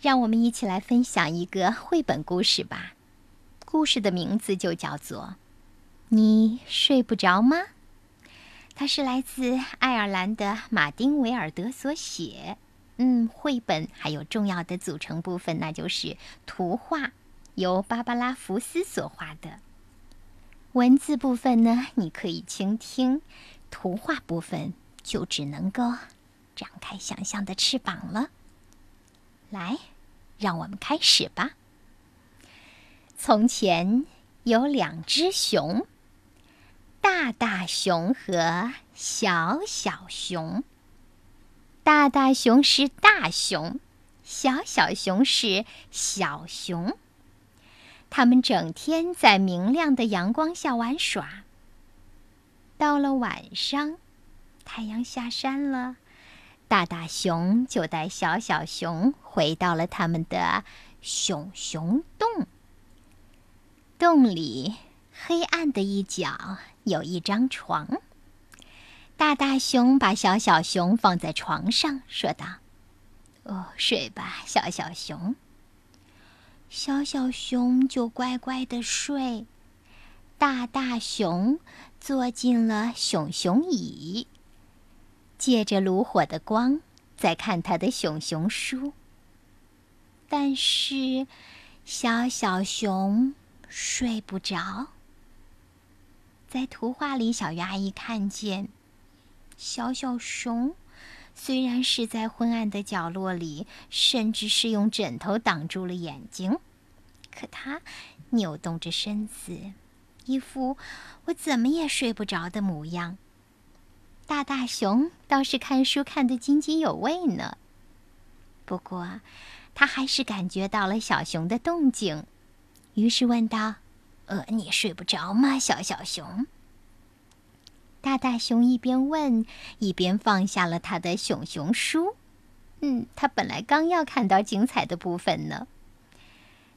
让我们一起来分享一个绘本故事吧。故事的名字就叫做《你睡不着吗》。它是来自爱尔兰的马丁·维尔德所写。嗯，绘本还有重要的组成部分，那就是图画，由芭芭拉·福斯所画的。文字部分呢，你可以倾听；图画部分就只能够展开想象的翅膀了。来，让我们开始吧。从前有两只熊，大大熊和小小熊。大大熊是大熊，小小熊是小熊。他们整天在明亮的阳光下玩耍。到了晚上，太阳下山了。大大熊就带小小熊回到了他们的熊熊洞。洞里黑暗的一角有一张床。大大熊把小小熊放在床上，说道：“哦，睡吧，小小熊。”小小熊就乖乖的睡。大大熊坐进了熊熊椅。借着炉火的光，在看他的熊熊书。但是，小小熊睡不着。在图画里，小鱼阿姨看见，小小熊虽然是在昏暗的角落里，甚至是用枕头挡住了眼睛，可它扭动着身子，一副我怎么也睡不着的模样。大大熊倒是看书看得津津有味呢。不过，他还是感觉到了小熊的动静，于是问道：“呃，你睡不着吗，小小熊？”大大熊一边问，一边放下了他的熊熊书。嗯，他本来刚要看到精彩的部分呢。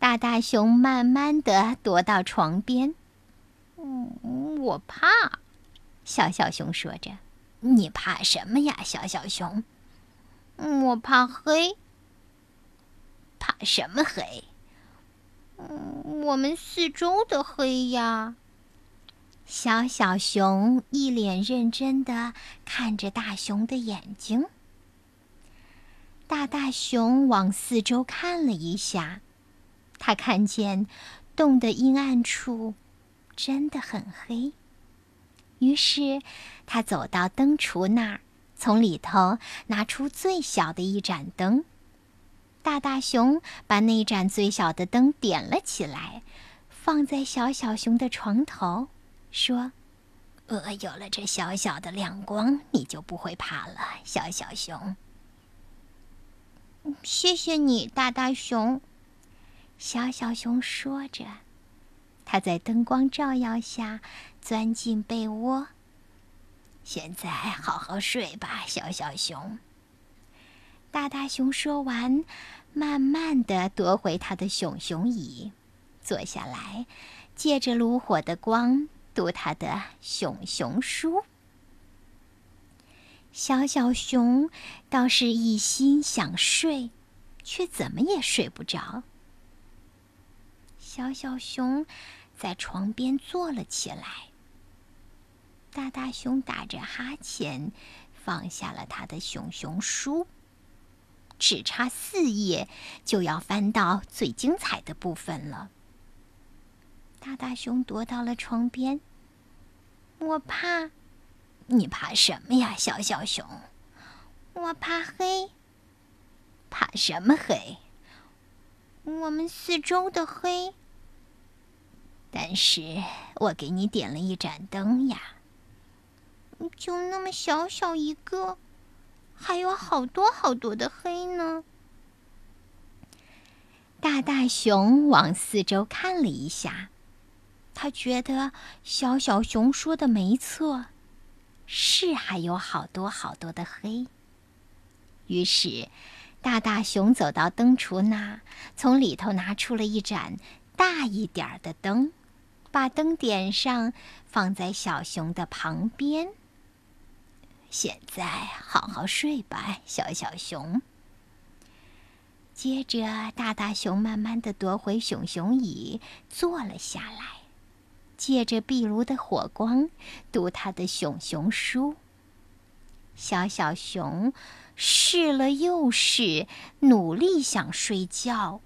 大大熊慢慢的踱到床边。嗯，我怕。小小熊说着。你怕什么呀，小小熊？我怕黑。怕什么黑？我们四周的黑呀。小小熊一脸认真的看着大熊的眼睛。大大熊往四周看了一下，他看见洞的阴暗处真的很黑。于是，他走到灯橱那儿，从里头拿出最小的一盏灯。大大熊把那盏最小的灯点了起来，放在小小熊的床头，说：“呃，有了这小小的亮光，你就不会怕了，小小熊。”谢谢你，大大熊。小小熊说着。他在灯光照耀下钻进被窝。现在好好睡吧，小小熊。大大熊说完，慢慢的夺回他的熊熊椅，坐下来，借着炉火的光读他的熊熊书。小小熊倒是一心想睡，却怎么也睡不着。小小熊在床边坐了起来。大大熊打着哈欠，放下了他的熊熊书。只差四页，就要翻到最精彩的部分了。大大熊躲到了床边。我怕，你怕什么呀，小小熊？我怕黑。怕什么黑？我们四周的黑。但是我给你点了一盏灯呀，就那么小小一个，还有好多好多的黑呢。大大熊往四周看了一下，他觉得小小熊说的没错，是还有好多好多的黑。于是，大大熊走到灯橱那，从里头拿出了一盏大一点儿的灯。把灯点上，放在小熊的旁边。现在好好睡吧，小小熊。接着，大大熊慢慢的夺回熊熊椅，坐了下来，借着壁炉的火光读他的熊熊书。小小熊试了又试，努力想睡觉。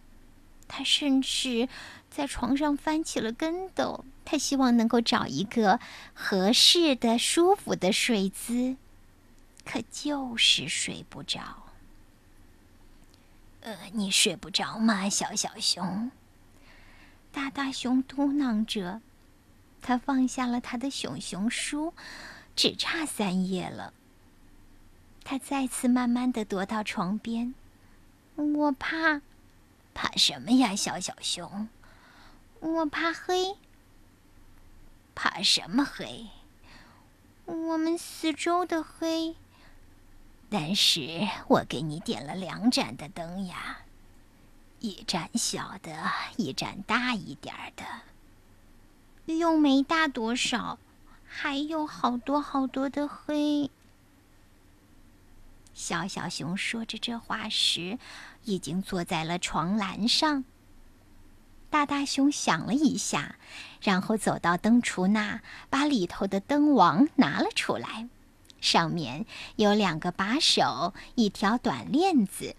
他甚至在床上翻起了跟斗。他希望能够找一个合适的、舒服的睡姿，可就是睡不着。呃，你睡不着吗，小小熊？大大熊嘟囔着。他放下了他的熊熊书，只差三页了。他再次慢慢的踱到床边。我怕，怕什么呀，小小熊？我怕黑。怕什么黑？我们四周的黑。但是我给你点了两盏的灯呀，一盏小的，一盏大一点的。又没大多少，还有好多好多的黑。小小熊说着这话时，已经坐在了床栏上。大大熊想了一下，然后走到灯橱那，把里头的灯王拿了出来。上面有两个把手，一条短链子。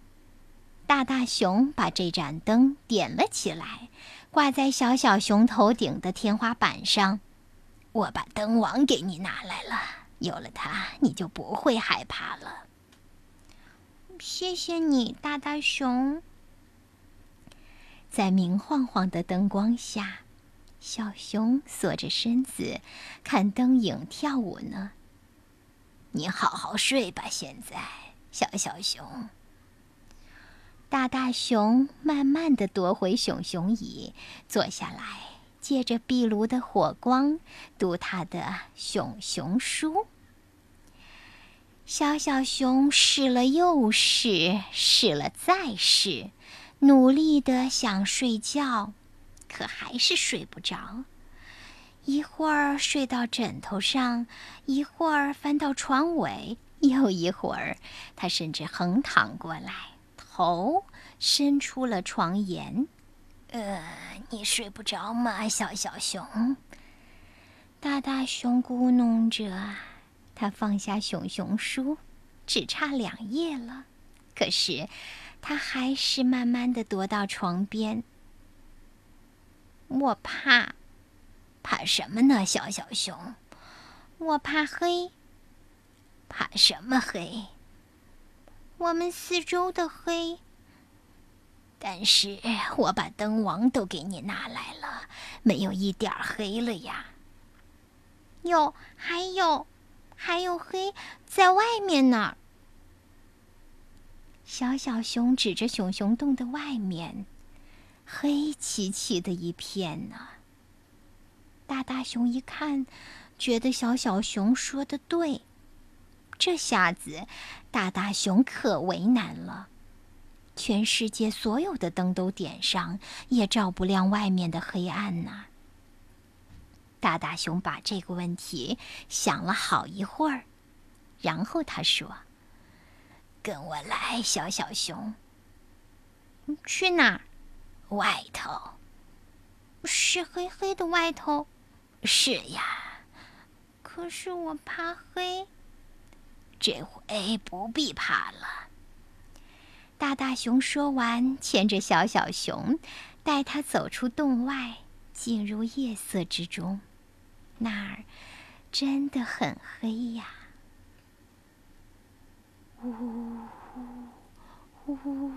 大大熊把这盏灯点了起来，挂在小小熊头顶的天花板上。我把灯王给你拿来了，有了它，你就不会害怕了。谢谢你，大大熊。在明晃晃的灯光下，小熊缩着身子看灯影跳舞呢。你好好睡吧，现在，小小熊。大大熊慢慢的夺回熊熊椅，坐下来，借着壁炉的火光读他的熊熊书。小小熊试了又试，试了再试，努力的想睡觉，可还是睡不着。一会儿睡到枕头上，一会儿翻到床尾，又一会儿，他甚至横躺过来，头伸出了床沿。呃，你睡不着吗，小小熊？大大熊咕哝着，他放下熊熊书，只差两页了，可是他还是慢慢的踱到床边。我怕。怕什么呢，小小熊？我怕黑。怕什么黑？我们四周的黑。但是我把灯王都给你拿来了，没有一点黑了呀。有，还有，还有黑在外面呢。小小熊指着熊熊洞的外面，黑漆漆的一片呢。大大熊一看，觉得小小熊说的对。这下子，大大熊可为难了。全世界所有的灯都点上，也照不亮外面的黑暗呐。大大熊把这个问题想了好一会儿，然后他说：“跟我来，小小熊。去哪儿？外头。是黑黑的外头。”是呀，可是我怕黑。这回不必怕了。大大熊说完，牵着小小熊，带它走出洞外，进入夜色之中。那儿真的很黑呀！呜呜呜！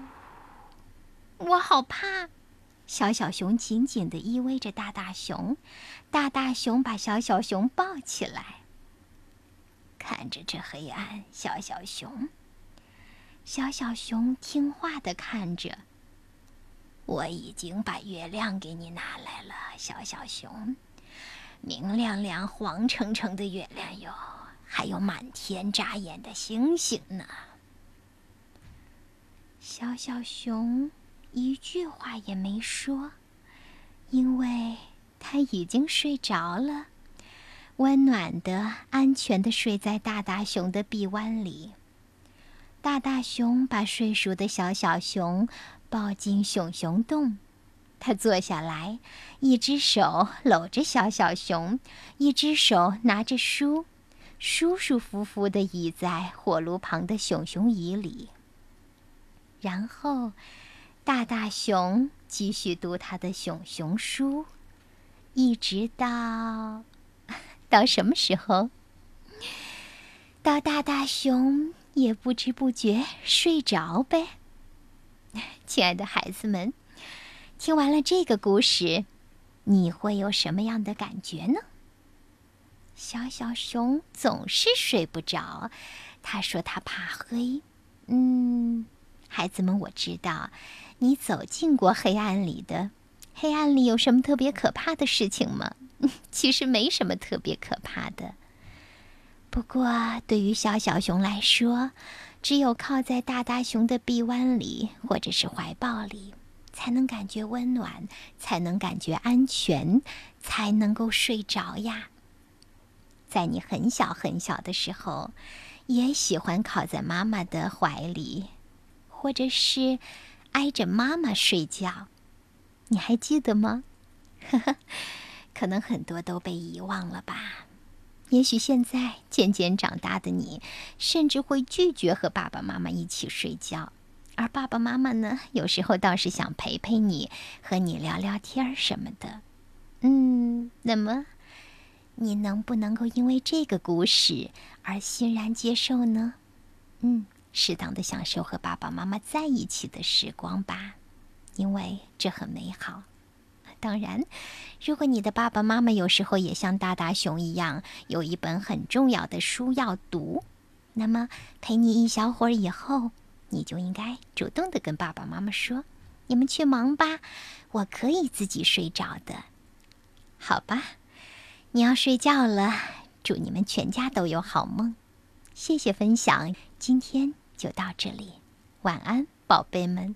我好怕。小小熊紧紧地依偎着大大熊，大大熊把小小熊抱起来。看着这黑暗，小小熊，小小熊听话地看着。我已经把月亮给你拿来了，小小熊，明亮亮、黄澄澄的月亮哟，还有满天眨眼的星星呢。小小熊。一句话也没说，因为他已经睡着了，温暖的、安全的睡在大大熊的臂弯里。大大熊把睡熟的小小熊抱进熊熊洞。他坐下来，一只手搂着小小熊，一只手拿着书，舒舒服服地倚在火炉旁的熊熊椅里。然后，大大熊继续读他的熊熊书，一直到到什么时候？到大大熊也不知不觉睡着呗。亲爱的孩子们。听完了这个故事，你会有什么样的感觉呢？小小熊总是睡不着，他说他怕黑。嗯，孩子们，我知道你走进过黑暗里的。黑暗里有什么特别可怕的事情吗？其实没什么特别可怕的。不过对于小小熊来说，只有靠在大大熊的臂弯里或者是怀抱里。才能感觉温暖，才能感觉安全，才能够睡着呀。在你很小很小的时候，也喜欢靠在妈妈的怀里，或者是挨着妈妈睡觉，你还记得吗？呵呵，可能很多都被遗忘了吧。也许现在渐渐长大的你，甚至会拒绝和爸爸妈妈一起睡觉。而爸爸妈妈呢，有时候倒是想陪陪你，和你聊聊天儿什么的。嗯，那么你能不能够因为这个故事而欣然接受呢？嗯，适当的享受和爸爸妈妈在一起的时光吧，因为这很美好。当然，如果你的爸爸妈妈有时候也像大大熊一样，有一本很重要的书要读，那么陪你一小会儿以后。你就应该主动的跟爸爸妈妈说：“你们去忙吧，我可以自己睡着的。”好吧，你要睡觉了，祝你们全家都有好梦。谢谢分享，今天就到这里，晚安，宝贝们。